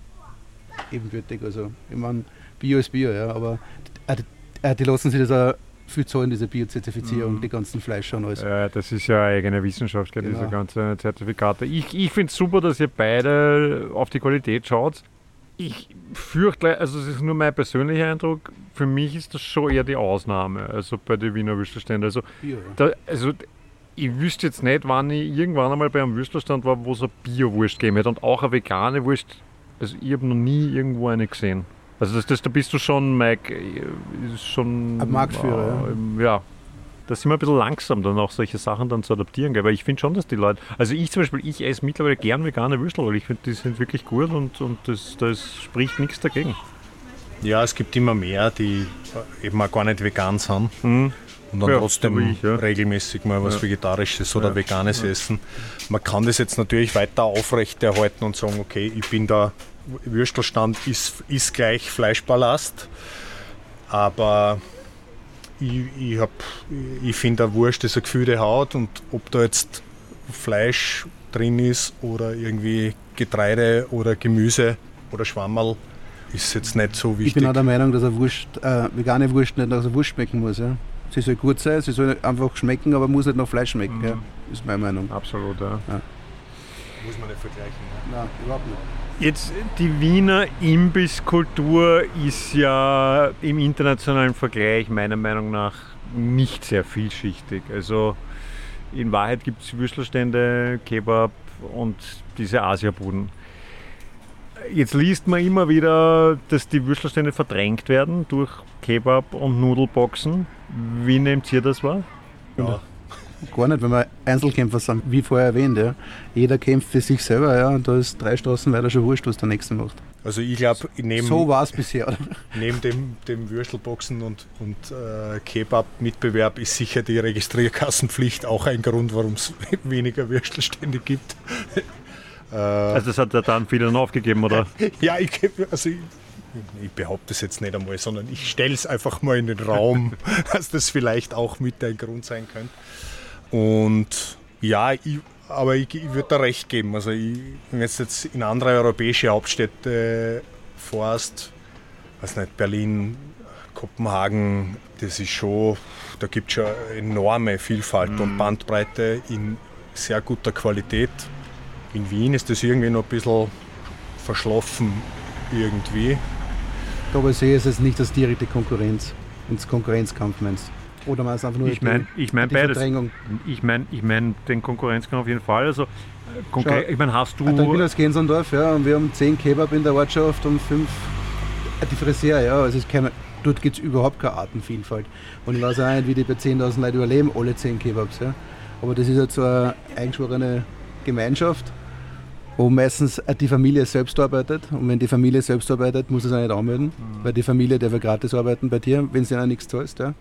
ebenbürtig. Also, ich meine, Bio ist Bio, ja, aber äh, die, äh, die lassen sich das auch viel zahlen, diese Bio-Zertifizierung, die ganzen Fleischer und alles. Äh, das ist ja eine eigene Wissenschaft, Genau. diese ganzen Zertifikate. Ich, ich finde es super, dass ihr beide auf die Qualität schaut. Ich fürchte, gleich- also es ist nur mein persönlicher Eindruck, für mich ist das schon eher die Ausnahme, also bei den Wiener Würstelständen. Also, ja. da, also ich wüsste jetzt nicht, wann ich irgendwann einmal bei einem Würstelstand war, wo es eine Bio-Wurst gegeben hätte und auch eine vegane Wurst. Also ich habe noch nie irgendwo eine gesehen. Also das, das, da bist du schon, Mike, äh, ist schon... Ein Marktführer, äh, ja. Da sind wir ein bisschen langsam, dann auch solche Sachen dann zu adaptieren. Gell? Weil ich finde schon, dass die Leute... Also ich zum Beispiel, ich esse mittlerweile gern vegane Würstel, weil ich finde, die sind wirklich gut und, und das, das spricht nichts dagegen. Ja, es gibt immer mehr, die eben auch gar nicht vegan sind Mhm. Und dann Ja, trotzdem so ich, ja. regelmäßig mal was Ja. Vegetarisches oder Ja. Veganes essen. Man kann das jetzt natürlich weiter aufrechterhalten und sagen, okay, ich bin da, Würstelstand ist, ist gleich Fleischballast, aber ich, ich, hab- ich finde, eine Wurst ist eine gefühlte Haut und ob da jetzt Fleisch drin ist oder irgendwie Getreide oder Gemüse oder Schwammerl, ist jetzt nicht so Ich wichtig. bin auch der Meinung, dass eine Wurst, äh, vegane Wurst nicht nach der Wurst schmecken muss. Ja. Sie soll gut sein, sie soll einfach schmecken, aber muss nicht nach Fleisch schmecken. Ja. Ist meine Meinung. Absolut, ja. Muss man nicht vergleichen. Nein, überhaupt nicht. Jetzt, die Wiener Imbisskultur ist ja im internationalen Vergleich meiner Meinung nach nicht sehr vielschichtig. Also in Wahrheit gibt es Würstelstände, Kebab und diese Asiabuden. Jetzt liest man immer wieder, dass die Würstelstände verdrängt werden durch Kebab und Nudelboxen. Wie nehmt ihr das wahr? Ja. Gar nicht, wenn wir Einzelkämpfer sind, wie vorher erwähnt. Ja. Jeder kämpft für sich selber ja, und da ist drei Straßen weiter schon wurscht, was der Nächste macht. Also ich glaube, neben, So war es bisher. oder? neben dem, dem Würstelboxen und, und äh, Kebab-Mitbewerb ist sicher die Registrierkassenpflicht auch ein Grund, warum es weniger Würstelstände gibt. äh, Also das hat ja dann viele dann aufgegeben, oder? ja, ich, also ich, ich behaupte es jetzt nicht einmal, sondern ich stelle es einfach mal in den Raum, dass das vielleicht auch mit ein Grund sein könnte. Und ja, ich, aber ich, ich würde da recht geben. Also ich, wenn jetzt, jetzt in andere europäische Hauptstädte fährst, weiß nicht, Berlin, Kopenhagen, das ist schon, da gibt es schon enorme Vielfalt und Bandbreite in sehr guter Qualität. In Wien ist das irgendwie noch ein bisschen verschlafen irgendwie. Aber ich sehe es jetzt nicht als direkte Konkurrenz, ins Konkurrenzkampf meinst Oder meinst du einfach nur Ich meine ich mein die beides. Verdrängung? Ich meine ich mein den Konkurrenzkampf auf jeden Fall. Also, äh, Schau, ich meine, hast du. Ah, Ich bin aus Gensendorf, ja, und wir haben 10 Kebab in der Ortschaft und 5 die Friseur, ja. Also ist keine, dort gibt es überhaupt keine Artenvielfalt. Und ich weiß auch nicht, wie die bei 10.000 Leuten überleben, alle 10 Kebabs. Ja. Aber das ist halt so eine eingeschworene Gemeinschaft, wo meistens auch die Familie selbst arbeitet. Und wenn die Familie selbst arbeitet, muss es auch nicht anmelden, weil die Familie darf ja gratis arbeiten bei dir, wenn sie ja nichts zahlst. Ja.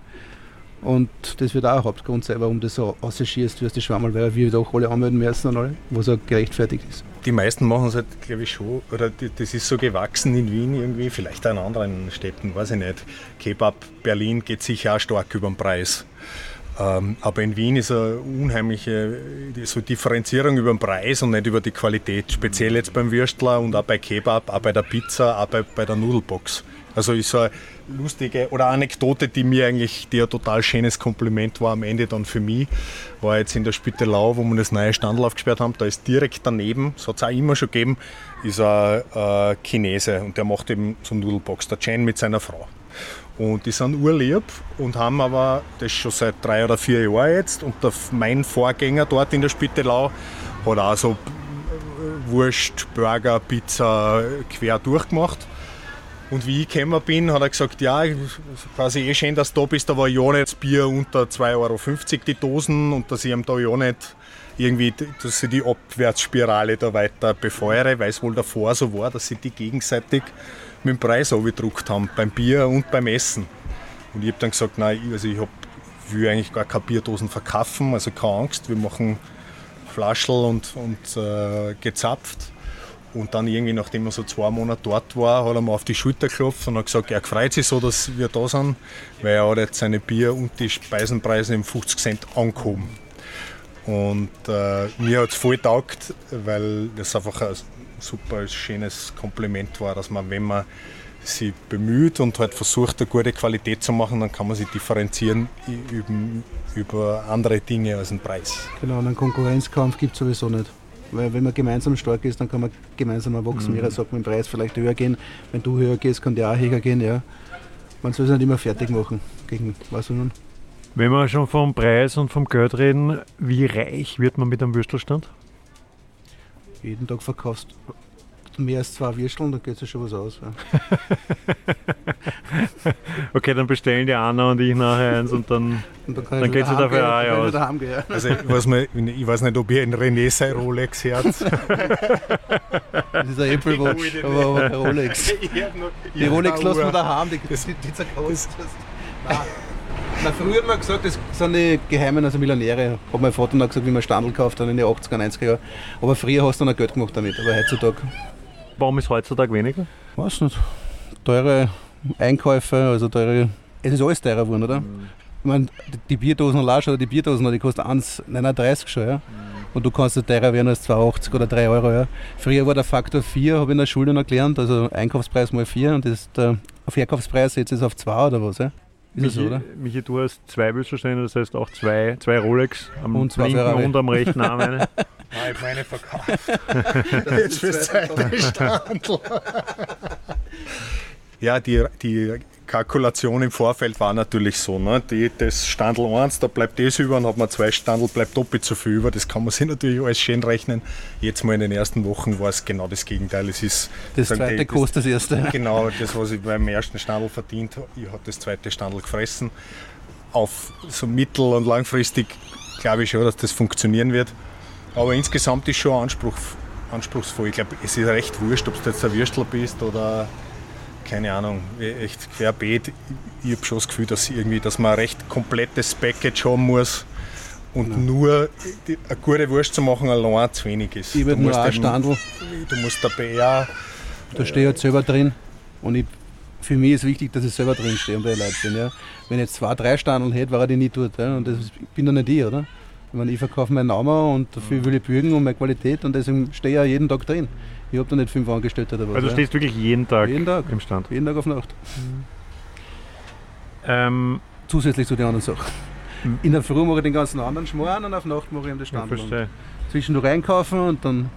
Und das wird auch ein Hauptgrund sein, warum das so ausschießt, wie aus die Schwammerl, weil wir doch alle anmelden müssen und alle, wo es auch gerechtfertigt ist. Die meisten machen es halt, glaube ich, schon, oder die, das ist so gewachsen in Wien irgendwie, vielleicht auch in anderen Städten, weiß ich nicht. Kebab Berlin geht sicher auch stark über den Preis. Ähm, aber in Wien ist eine unheimliche so Differenzierung über den Preis und nicht über die Qualität. Speziell jetzt beim Würstler und auch bei Kebab, auch bei der Pizza, auch bei, bei der Nudelbox. Also ist so lustige oder Anekdote, die mir eigentlich, die ein total schönes Kompliment war am Ende dann für mich, war jetzt in der Spittelau, wo wir das neue Standel aufgesperrt haben, da ist direkt daneben, das hat es auch immer schon gegeben, ist ein, ein Chinese und der macht eben so Nudelbox, der Chen mit seiner Frau. Und die sind urlieb und haben aber das schon seit drei oder vier Jahren jetzt. Und der, mein Vorgänger dort in der Spittelau hat auch so Wurst, Burger, Pizza quer durchgemacht. Und wie ich gekommen bin, hat er gesagt, ja, quasi eh schön, dass du da bist, aber ja nicht das Bier unter 2,50 Euro die Dosen und dass ich ihm da ja nicht irgendwie, dass ich die Abwärtsspirale da weiter befeuere, weil es wohl davor so war, dass sie die gegenseitig mit dem Preis gedruckt haben, beim Bier und beim Essen. Und ich habe dann gesagt, nein, also ich hab, will eigentlich gar keine Bierdosen verkaufen, also keine Angst, wir machen Flaschel und, und äh, gezapft. Und dann irgendwie, nachdem er so zwei Monate dort war, hat er mir auf die Schulter geklopft und hat gesagt, er freut sich so, dass wir da sind, weil er hat jetzt seine Bier und die Speisenpreise im 50 Cent angehoben. Und äh, mir hat es voll taugt, weil das einfach ein super schönes Kompliment war, dass man, wenn man sich bemüht und halt versucht, eine gute Qualität zu machen, dann kann man sich differenzieren über andere Dinge als den Preis. Genau, einen Konkurrenzkampf gibt es sowieso nicht. Weil wenn man gemeinsam stark ist, dann kann man gemeinsam erwachsen. Mhm. Jeder sagt, mein Preis vielleicht höher gehen. Wenn du höher gehst, kann der auch höher gehen. Ja. Man soll es nicht immer fertig machen gegen was und Wenn wir schon vom Preis und vom Geld reden, wie reich wird man mit einem Würstelstand? Jeden Tag verkaufst mehr als zwei Würsteln, dann geht es ja schon was aus. Ja. okay, dann bestellen die Anna und ich nachher eins und dann, und dann, dann geht es dafür auch aus. Also ich weiß, mal, ich weiß nicht, ob ihr ein René sei Rolex hört. das ist ein Apple Watch, aber, aber kein Rolex. Die Rolex lassen wir daheim, die, die, die zerkostet. Na, früher hat man gesagt, das sind die Geheimen, also Millionäre. Hat mein Vater noch gesagt, wie man Standel gekauft hat in den 80er, 90er Jahren. Aber früher hast du noch Geld gemacht damit, aber heutzutage. Warum ist heutzutage weniger? Weiß nicht. Teure Einkäufe, also teure. Es ist alles teurer geworden, oder? Mhm. Ich meine, die Bierdosen Lasch oder die Bierdosen, die kosten 1,39 schon, ja. Mhm. Und du kannst ja teurer werden als 2,80 oder 3 Euro, ja. Früher war der Faktor 4, habe ich in der Schule noch gelernt, also Einkaufspreis mal 4 und das ist der Verkaufspreis jetzt ist auf 2 oder was, ja. Ist Michi, so, oder? Michi, du hast zwei Würstelstände, das heißt auch zwei, zwei Rolex am und linken Ferrari. und am rechten Arm eine. Nein, ich meine verkauft. Jetzt fürs zweite Standel. ja, die, die Kalkulation im Vorfeld war natürlich so. Ne? Die, das Standel 1, da bleibt das über und hat man zwei Standel, bleibt doppelt so viel über. Das kann man sich natürlich alles schön rechnen. Jetzt mal in den ersten Wochen war es genau das Gegenteil. Es ist, das sagen, zweite hey, kostet das erste. Genau, das, was ich beim ersten Standel verdient habe, ich habe das zweite Standel gefressen. Auf so mittel- und langfristig glaube ich schon, dass das funktionieren wird. Aber insgesamt ist schon Anspruch, anspruchsvoll. Ich glaube, es ist recht wurscht, ob du jetzt ein Würstel bist oder keine Ahnung, echt querbeet. Ich habe schon das Gefühl, dass, irgendwie, dass man ein recht komplettes Package haben muss und ja. nur die, eine gute Wurst zu machen allein zu wenig ist. Ich würde nur ein Standel. Du musst dabei ja. Da stehe ich halt selber drin und ich, für mich ist wichtig, dass ich selber drin stehe und bei den Leuten bin. Ja. Wenn ich jetzt zwei, drei Standeln hätte, wäre die nicht dort. Ja. Und das bin dann nicht ich, oder? Ich, meine, ich verkaufe meinen Namen und dafür will ich bürgen und meine Qualität und deswegen stehe ich ja jeden Tag drin. Ich habe da nicht fünf Angestellte oder was. Also ja. stehst wirklich jeden Tag, jeden Tag im Stand? Jeden Tag auf Nacht. Mhm. Ähm, Zusätzlich zu den anderen Sachen. Mhm. In der Früh mache ich den ganzen anderen Schmarrn und auf Nacht mache ich ihm das Stand. Ja, Zwischendurch einkaufen und dann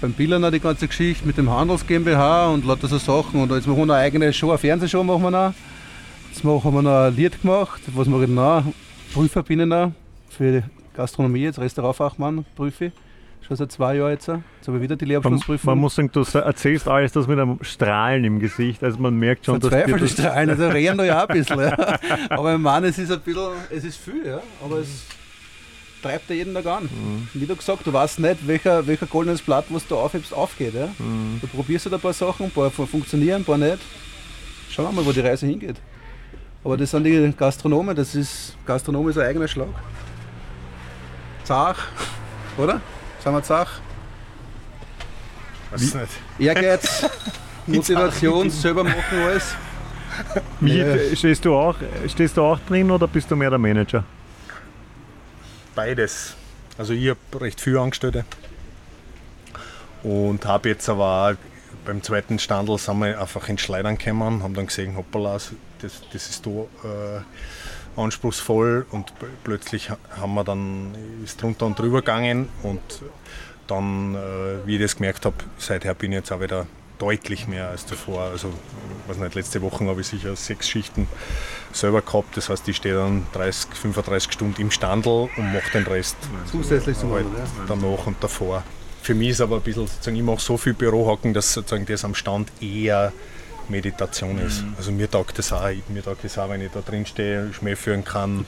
beim Billner die ganze Geschichte mit dem Handels GmbH und lauter so Sachen. Und jetzt machen wir noch eine eigene Show, eine Fernsehshow machen wir noch. Jetzt machen wir noch ein Lied gemacht. Was mache ich noch? Prüfer bin ich noch für Gastronomie, jetzt Restaurantfachmann, prüfe ich schon seit zwei Jahren jetzt. Jetzt habe ich wieder die Lehrabschlussprüfung. Man, man, muss sagen, du erzählst alles das mit einem Strahlen im Gesicht. Also man merkt schon, dass dir das Strahlen, also reden da ja auch ein bisschen. Ja. Aber ich meine, es ist ein bisschen, es ist viel, ja. aber es treibt ja jeden Tag an. Mhm. Wie du gesagt, du weißt nicht, welcher, welcher goldenes Blatt, was du aufhebst, aufgeht. Ja. Mhm. Du probierst halt ein paar Sachen, ein paar funktionieren, ein paar nicht. Schauen wir mal, wo die Reise hingeht. Aber das sind die Gastronomen, das ist, Gastronom ist ein eigener Schlag. Zach, oder? Sind wir Zach? Weiß nicht. Ehrgeiz, Motivation, selber machen alles. Wie, stehst, du auch, stehst du auch drin oder bist du mehr der Manager? beides. Also ich habe recht viel Angestellte und habe jetzt aber auch beim zweiten Standel sind wir einfach in Schleudern gekommen, haben dann gesehen, hoppala, das, das ist da äh, anspruchsvoll und plötzlich haben wir dann, ist drunter und drüber gegangen und dann, äh, wie ich das gemerkt habe, seither bin ich jetzt auch wieder deutlich mehr als davor. Also, was nicht, letzte Woche habe ich sicher sechs Schichten selber gehabt. Das heißt, ich stehe dann 30, 35 Stunden im Standel und mache den Rest Zusätzlich zum halt anderen, ja. danach und davor. Für mich ist aber ein bisschen, sozusagen, ich mache so viel Bürohocken, dass sozusagen das am Stand eher Meditation ist. Mhm. Also mir taugt das auch. Mir taugt das auch, wenn ich da drin stehe, Schmäh führen kann.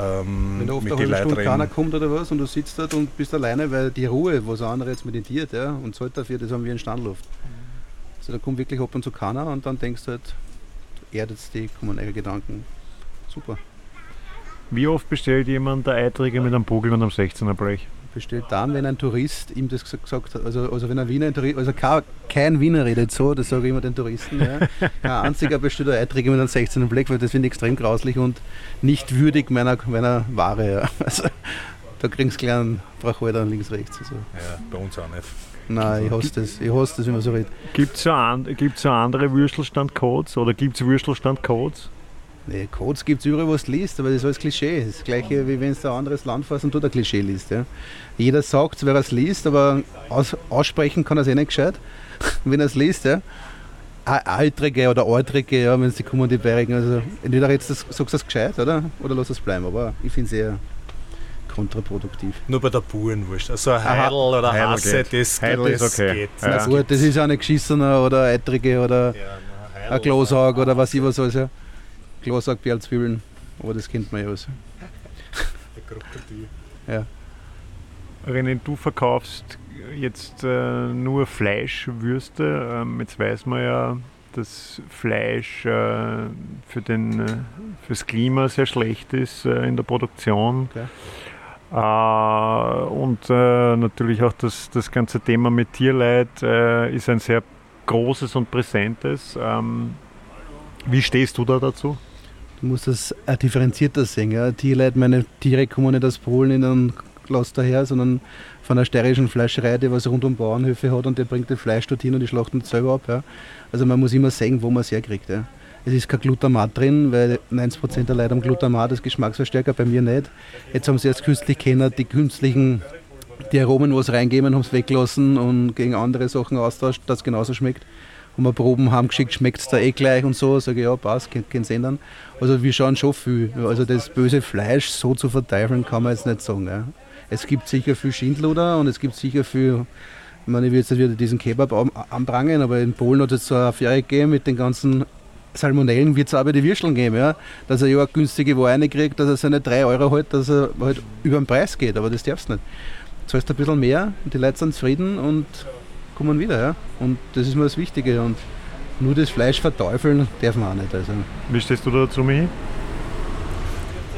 Ähm, Wenn da oft mit eine den halbe Stunde Leuten keiner reden. kommt oder was und du sitzt dort und bist alleine, weil die Ruhe, was ein anderer jetzt meditiert ja, und zahlt dafür, das haben wir in Standluft. Also da kommt wirklich ab und zu keiner und dann denkst du halt, erdet dich, kommen eure Gedanken. Super. Wie oft bestellt jemand der Eiträger mit einem Bogel und einem 16er Blech? Bestellt dann, wenn ein Tourist ihm das gesagt- hat, also, also wenn ein Wiener, ein Tourist, also kein, kein Wiener redet so, das sage ich immer den Touristen, ja. kein einziger bestellt ein Eiträger mit einem 16er Black, weil das finde ich extrem grauslich und nicht würdig meiner, meiner Ware. Ja. Also, da kriegst du gleich einen Brachhalter links, rechts. Also. Ja, bei uns auch nicht. Nein, ich hasse das. Ich hasse das, wenn man so redet. Gibt es so, an, gibt's so andere Würstelstand-Codes oder gibt es Würstelstand-Codes? Nee, Codes gibt es überall, wo du liest, aber das ist alles Klischee. Das ist das gleiche, wie wenn du ein anderes Land fährst und du ein Klischee liest. Ja. Jeder sagt, wer es liest, aber aus, aussprechen kann er es eh nicht gescheit, wenn er es liest. Ja. Altrige oder Altrige, ja, wenn sie kommen, die Bayerigen. Also, entweder jetzt das, sagst du es gescheit, oder? Oder lass es bleiben. Aber ich finde es eher kontraproduktiv. Nur bei der Burenwurst. Also ein Aha. Heidel oder Heidel Hasse, geht. das, Heidel das ist okay. geht. Ja. Na gut, das ist auch nicht geschissener oder Eitrige oder Ja, na, ein Glosag oder was ich was alles. Ja. Glosag, Perlzwiebeln, aber das kennt man ja alles. Krokodil. René, du verkaufst jetzt äh, nur Fleischwürste. Ähm, jetzt weiß man ja, dass Fleisch äh, für den, äh, fürs Klima sehr schlecht ist äh, in der Produktion. Äh, und äh, natürlich auch das, das ganze Thema mit Tierleid äh, ist ein sehr großes und präsentes. Ähm, wie stehst du da dazu? Du musst das differenzierter sehen. Ja. Tierleid, meine Tiere kommen nicht aus Polen in einen Glas daher, sondern von einer steirischen Fleischerei, die was rund um Bauernhöfe hat und der bringt das Fleisch dorthin und die schlachten es selber ab. Ja. Also man muss immer sehen, wo man es herkriegt. Ja. Es ist kein Glutamat drin, weil 90% der Leute haben Glutamat als Geschmacksverstärker, bei mir nicht. Jetzt haben sie erst künstlich kennen, die künstlichen, die Aromen, was reingeben, haben es weggelassen und gegen andere Sachen austauscht, dass es genauso schmeckt. Haben wir Proben heimgeschickt, schmeckt es da eh gleich und so. Sage ich, ja, passt, kann es ändern. Also wir schauen schon viel. Also das böse Fleisch so zu verteufeln, kann man jetzt nicht sagen. Ja. Es gibt sicher viel Schindluder und es gibt sicher viel, ich meine, ich will jetzt wieder diesen Kebab anprangern, aber in Polen hat es so eine Affäre gegeben mit den ganzen Salmonellen, wird es bei den Würsteln geben, ja. Dass er ja eine günstige Ware kriegt, dass er seine 3 Euro halt, dass er halt über den Preis geht, aber das darfst du nicht. Zahlst ein bisschen mehr, die Leute sind zufrieden und kommen wieder, ja. Und das ist mir das Wichtige und nur das Fleisch verteufeln darf man auch nicht. Also. Wie stehst du da dazu, Michi?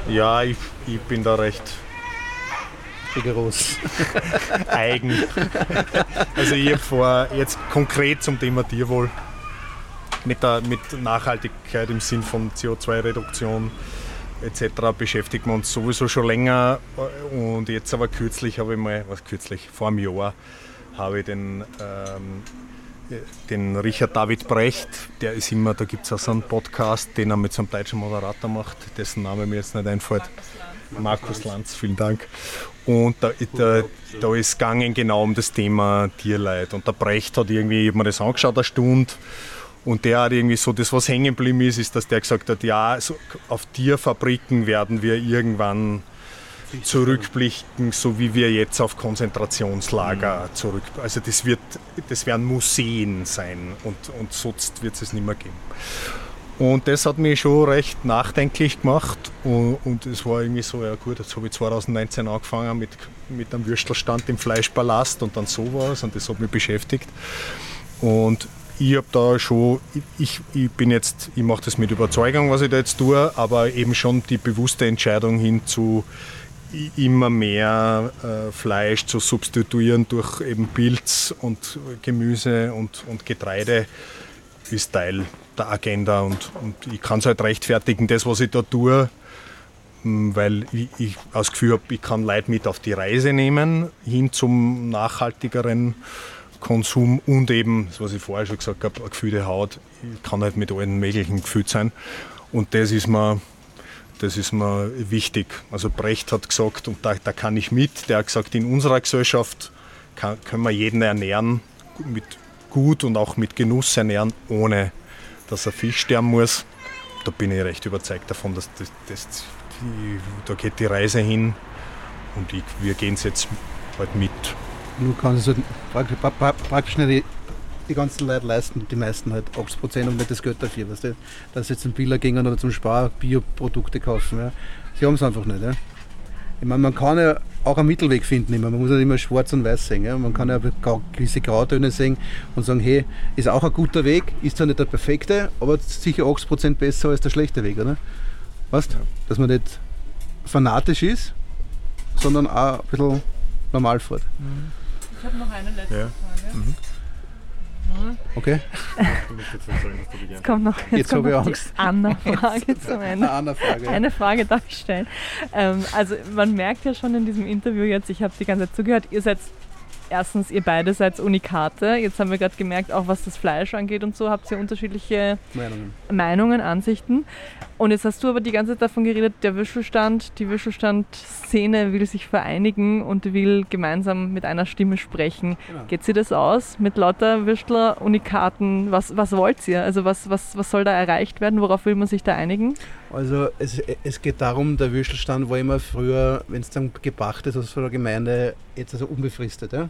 Ja, ich, ich bin da recht Rigoros. eigen. also ich habe vor, jetzt konkret zum Thema Tierwohl, mit, der, mit Nachhaltigkeit im Sinn von CO2-Reduktion etc. beschäftigen wir uns sowieso schon länger und jetzt aber kürzlich habe ich mal, was kürzlich, vor einem Jahr, habe ich den, ähm, den Richard David Brecht, der ist immer, da gibt es auch so einen Podcast, den er mit so einem deutschen Moderator macht, dessen Name mir jetzt nicht einfällt. Markus Lanz, vielen Dank. Und da, da, da ist gegangen genau um das Thema Tierleid. Und der Brecht hat irgendwie, ich habe mir das angeschaut, eine Stunde. Und der hat irgendwie so, das was hängen geblieben ist, ist, dass der gesagt hat, ja, so auf Tierfabriken werden wir irgendwann zurückblicken, so wie wir jetzt auf Konzentrationslager zurück. Also das wird, das werden Museen sein und, und sonst wird es nicht mehr geben. Und das hat mich schon recht nachdenklich gemacht. Und, es war irgendwie so, ja gut, jetzt habe ich 2019 angefangen mit, mit einem Würstelstand im Fleischpalast und dann sowas und das hat mich beschäftigt. Und ich habe da schon, ich, ich bin jetzt, ich mache das mit Überzeugung, was ich da jetzt tue, aber eben schon die bewusste Entscheidung hin zu immer mehr äh, Fleisch zu substituieren durch eben Pilz und Gemüse und, und Getreide ist Teil der Agenda und, und ich kann es halt rechtfertigen, das was ich da tue, m, weil ich, ich das Gefühl habe, ich kann Leute mit auf die Reise nehmen, hin zum nachhaltigeren Konsum und eben, das, was ich vorher schon gesagt habe, eine gefühlte Haut ich kann halt mit allen möglichen gefüllt sein. Und das ist mir, das ist mir wichtig. Also Brecht hat gesagt, und da, da kann ich mit, der hat gesagt, in unserer Gesellschaft kann, können wir jeden ernähren, mit gut und auch mit Genuss ernähren, ohne dass er Fisch sterben muss. Da bin ich recht überzeugt davon, dass das, das die, da geht die Reise hin und ich, wir gehen es jetzt halt mit. Nur kann es halt praktisch nicht die, ganzen Leute leisten, die meisten halt 80% und nicht das Geld dafür, weißt du? dass sie jetzt zum Biller gehen oder zum Spar Bioprodukte kaufen. Ja? Sie haben es einfach nicht. Ja? Ich meine, man kann ja auch einen Mittelweg finden. Immer. Man muss nicht immer schwarz und weiß sehen. Ja? Man kann ja gewisse Grautöne sehen und sagen, hey, ist auch ein guter Weg, ist zwar nicht der perfekte, aber sicher 80% besser als der schlechte Weg, oder? Weißt? Ja. Dass man nicht fanatisch ist, sondern auch ein bisschen normal fährt. Ich habe noch eine letzte ja. Frage. Mhm. Okay. Jetzt kommt noch, jetzt, jetzt kommt noch die Anna-Frage zum Ende. Anna -Frage, ja. Eine Frage darf ich stellen. Ähm, also man merkt ja schon in diesem Interview jetzt, ich habe die ganze Zeit zugehört, ihr seid erstens, ihr beide seid Unikate. Jetzt haben wir gerade gemerkt, auch was das Fleisch angeht und so, habt ihr unterschiedliche Meinungen. Meinungen, Ansichten. Und jetzt hast du aber die ganze Zeit davon geredet, der Würstelstand, die Würstelstand-Szene will sich vereinigen und will gemeinsam mit einer Stimme sprechen. Genau. Geht sie das aus mit lauter Würstler, Unikaten? Was, was wollt ihr? Also was, was, was soll da erreicht werden? Worauf will man sich da einigen? Also es, es geht darum, der Würstelstand war immer früher, wenn es dann gebracht ist aus der Gemeinde, jetzt also unbefristet. Ja?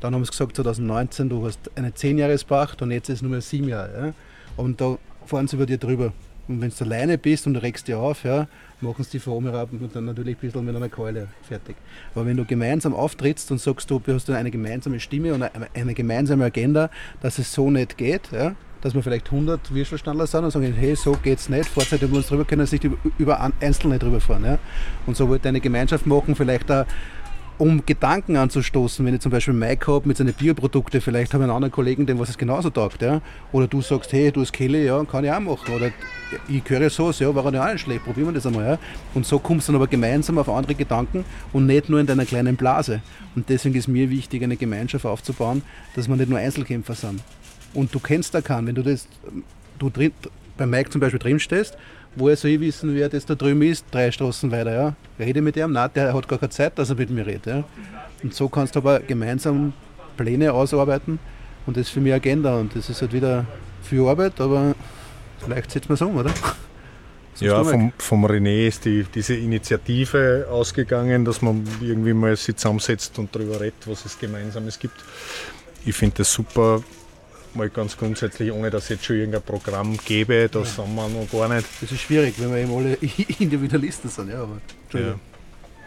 Dann haben sie gesagt, 2019, du hast eine 10-Jahres-Pacht und jetzt ist es nur mehr 7 Jahre. Ja? Und da fahren sie über dir drüber. Und wenn du alleine bist und regst dich auf, ja, machen sie die von und dann natürlich ein bisschen mit einer Keule fertig. Aber wenn du gemeinsam auftrittst und sagst, du hast eine gemeinsame Stimme und eine, gemeinsame Agenda, dass es so nicht geht, ja, dass wir vielleicht 100 Würstelstandler sind und sagen, hey, so geht's nicht, Fahrzeit über uns drüber können, sich über Einzelne drüber fahren. Ja? Und so wollte eine Gemeinschaft machen, vielleicht auch um Gedanken anzustoßen, wenn ich zum Beispiel Mike habe mit seinen Bioprodukten, vielleicht habe ich einen anderen Kollegen, dem was es genauso taugt. Ja? Oder du sagst, hey, du hast Kelly, ja, kann ich auch machen. Oder ich höre so, ja, war ja auch nicht schlecht, probieren wir das einmal. Ja? Und so kommst du dann aber gemeinsam auf andere Gedanken und nicht nur in deiner kleinen Blase. Und deswegen ist mir wichtig, eine Gemeinschaft aufzubauen, dass wir nicht nur Einzelkämpfer sind und du kennst da keinen, wenn du das, du bei Mike zum Beispiel drin stehst, woher soll ich wissen, wer das da drüben ist, drei Straßen weiter, ja? Rede mit ihm, nein, der hat gar keine Zeit, dass er mit mir redet, ja? Und so kannst du aber gemeinsam Pläne ausarbeiten und das ist für mich Agenda und das ist halt wieder viel Arbeit, aber vielleicht setzt man es um, oder? ja, vom, vom René ist die, diese Initiative ausgegangen, dass man irgendwie mal sich zusammensetzt und darüber redet, was es Gemeinsames gibt. Ich finde das super, mal ganz grundsätzlich, ohne dass es jetzt schon irgendein Programm gäbe, da ja. sind wir noch gar nicht. Das ist schwierig, wenn wir eben alle Individualisten sind, ja, aber ja.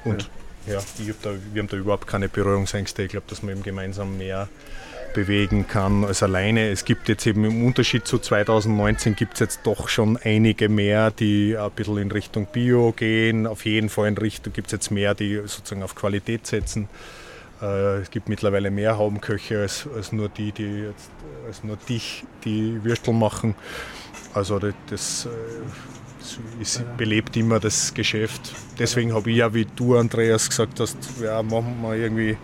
Und ja, ja hab da, wir haben da überhaupt keine Berührungsängste. Ich glaube, dass man eben gemeinsam mehr bewegen kann als alleine. Es gibt jetzt eben im Unterschied zu 2019 gibt es jetzt doch schon einige mehr, die ein bisschen in Richtung Bio gehen. Auf jeden Fall in Richtung gibt es jetzt mehr, die sozusagen auf Qualität setzen. Äh, es gibt mittlerweile mehr Haubenköche als, als nur die, die jetzt, als nur dich, die Würstel machen. Also das, das ist, belebt immer das Geschäft. Deswegen habe ich ja, wie du, Andreas, gesagt hast, ja, machen wir irgendwie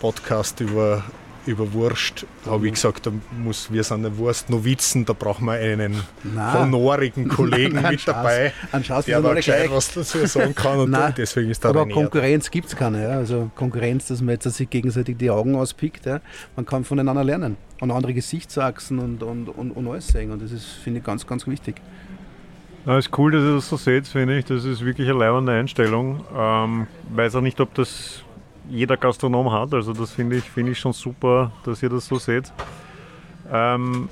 Podcast über über Wurst, habe ich gesagt, da muss, wir sind eine Wurst-Novizen, da brauchen wir einen Nein. honorigen Kollegen Nein, mit dabei, Schaus, der da gescheit was dazu sagen kann. Und Nein, deswegen ist da Aber Konkurrenz gibt es keine. Ja. Also Konkurrenz, dass man jetzt sich gegenseitig die Augen auspickt. Ja. Man kann voneinander lernen und andere Gesichtsachsen und, und, und, und alles sehen. Und das ist, finde ich, ganz, ganz wichtig. Ja, ist cool, dass ihr das so seht, finde ich. Das ist wirklich eine leibende Einstellung. Ähm, weiß auch nicht, ob das jeder Gastronom hat. Also das finde ich, find ich schon super, dass ihr das so seht. Ähm,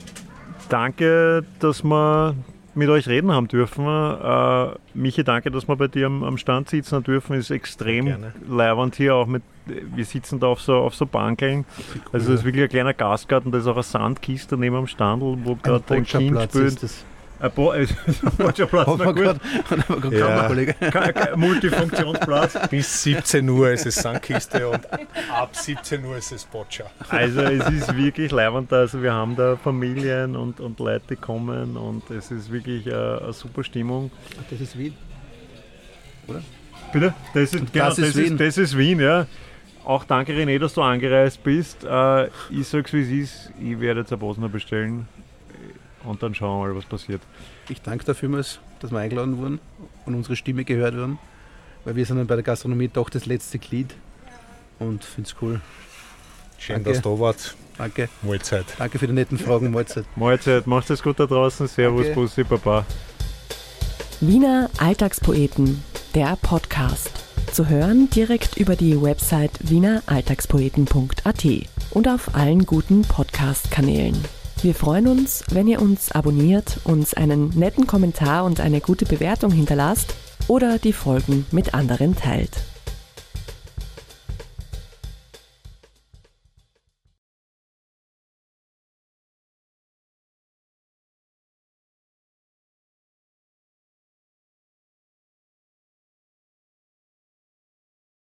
danke, dass wir mit euch reden haben dürfen. Äh, Michi, danke, dass wir bei dir am, am Stand sitzen dürfen. Ist extrem leibend hier auch mit. Wir sitzen da auf so, auf so Bankeln. Cool, also das ist wirklich ein kleiner Gastgarten. Da ist auch eine Sandkiste neben dem Standel, wo gerade ein Kind spielt. Ein Bo Boccia-Platz, na gut. Ja. Multifunktionsplatz. Bis 17 Uhr ist es Sandkiste und ab 17 Uhr ist es Boccia. Also es ist wirklich leibend. Also wir haben da Familien und, und Leute kommen und es ist wirklich eine, eine super Stimmung. Das ist Wien. oder? Bitte? Das ist, genau, das, ist, das, ist, das ist Wien, ja. Auch danke René, dass du angereist bist. Äh, ich sag's wie es ist, ich werde jetzt ein Bosner bestellen und dann schauen wir mal, was passiert. Ich danke dafür, dass wir eingeladen wurden und unsere Stimme gehört werden, weil wir sind dann bei der Gastronomie doch das letzte Glied und finde es cool. Schön, danke. dass du da wart. Danke. Mahlzeit. Danke für die netten Fragen. Mahlzeit. Mahlzeit. Macht es gut da draußen. Servus, danke. Bussi, Baba. Wiener Alltagspoeten, der Podcast. Zu hören direkt über die Website wieneralltagspoeten.at und auf allen guten Podcast-Kanälen. Wir freuen uns, wenn ihr uns abonniert, uns einen netten Kommentar und eine gute Bewertung hinterlasst oder die Folgen mit anderen teilt.